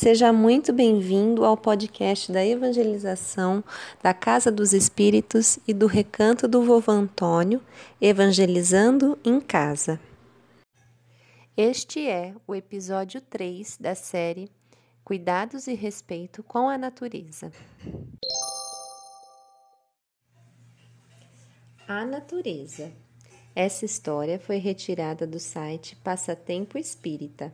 Seja muito bem-vindo ao podcast da evangelização da Casa dos Espíritos e do Recanto do Vovô Antônio, Evangelizando em Casa. Este é o episódio 3 da série Cuidados e Respeito com a Natureza. A Natureza. Essa história foi retirada do site Passatempo Espírita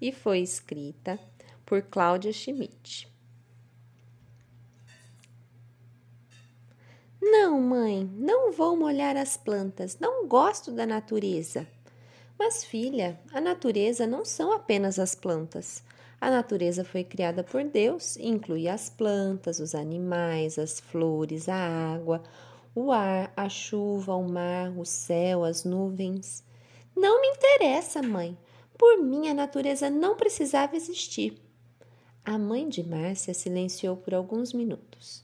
e foi escrita por Cláudia Schmidt. Não, mãe, não vou molhar as plantas, não gosto da natureza. Mas, filha, a natureza não são apenas as plantas. A natureza foi criada por Deus e inclui as plantas, os animais, as flores, a água, o ar, a chuva, o mar, o céu, as nuvens. Não me interessa, mãe. Por mim, a natureza não precisava existir. A mãe de Márcia silenciou por alguns minutos.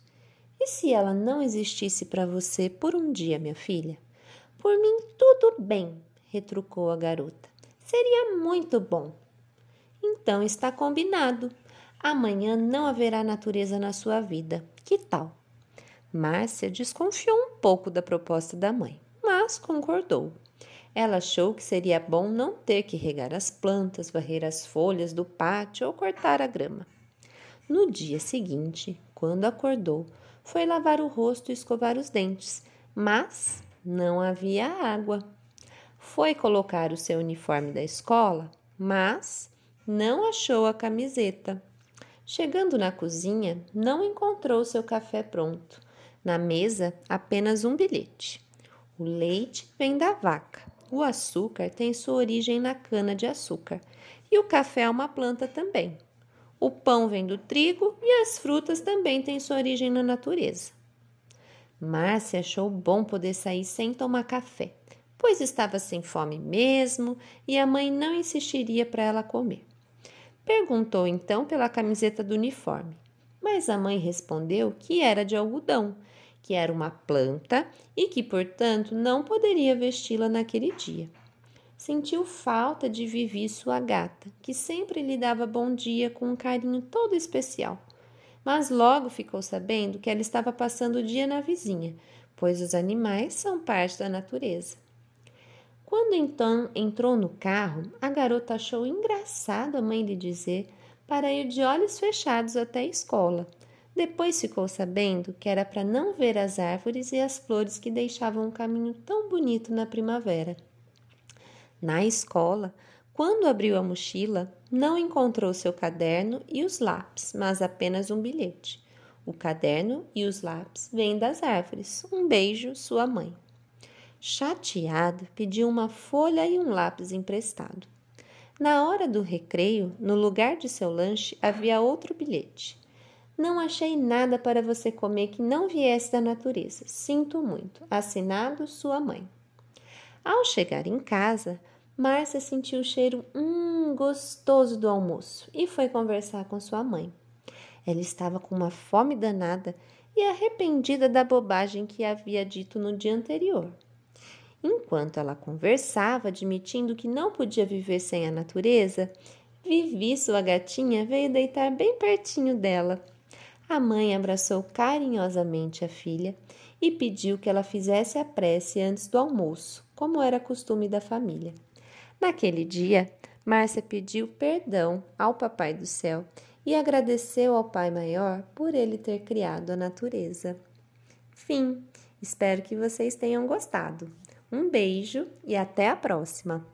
E se ela não existisse para você por um dia, minha filha? Por mim, tudo bem, retrucou a garota. Seria muito bom. Então está combinado. Amanhã não haverá natureza na sua vida. Que tal? Márcia desconfiou um pouco da proposta da mãe, mas concordou. Ela achou que seria bom não ter que regar as plantas, varrer as folhas do pátio ou cortar a grama. No dia seguinte, quando acordou, foi lavar o rosto e escovar os dentes, mas não havia água. Foi colocar o seu uniforme da escola, mas não achou a camiseta. Chegando na cozinha, não encontrou seu café pronto. Na mesa, apenas um bilhete. O leite vem da vaca. O açúcar tem sua origem na cana-de-açúcar e o café é uma planta também. O pão vem do trigo e as frutas também têm sua origem na natureza. Márcia achou bom poder sair sem tomar café, pois estava sem fome mesmo e a mãe não insistiria para ela comer. Perguntou então pela camiseta do uniforme, mas a mãe respondeu que era de algodão que era uma planta e que, portanto, não poderia vesti-la naquele dia. Sentiu falta de Vivi, sua gata, que sempre lhe dava bom dia com um carinho todo especial. Mas logo ficou sabendo que ela estava passando o dia na vizinha, pois os animais são parte da natureza. Quando então entrou no carro, a garota achou engraçado a mãe lhe dizer para ir de olhos fechados até a escola depois ficou sabendo que era para não ver as árvores e as flores que deixavam um caminho tão bonito na primavera. Na escola, quando abriu a mochila, não encontrou seu caderno e os lápis, mas apenas um bilhete. O caderno e os lápis vêm das árvores. Um beijo, sua mãe. Chateado, pediu uma folha e um lápis emprestado. Na hora do recreio, no lugar de seu lanche, havia outro bilhete. Não achei nada para você comer que não viesse da natureza. Sinto muito. Assinado sua mãe. Ao chegar em casa, Márcia sentiu o cheiro hum, gostoso do almoço e foi conversar com sua mãe. Ela estava com uma fome danada e arrependida da bobagem que havia dito no dia anterior. Enquanto ela conversava, admitindo que não podia viver sem a natureza, Vivi, sua gatinha, veio deitar bem pertinho dela a mãe abraçou carinhosamente a filha e pediu que ela fizesse a prece antes do almoço, como era costume da família. Naquele dia, Márcia pediu perdão ao Papai do Céu e agradeceu ao Pai Maior por ele ter criado a natureza. Fim. Espero que vocês tenham gostado. Um beijo e até a próxima!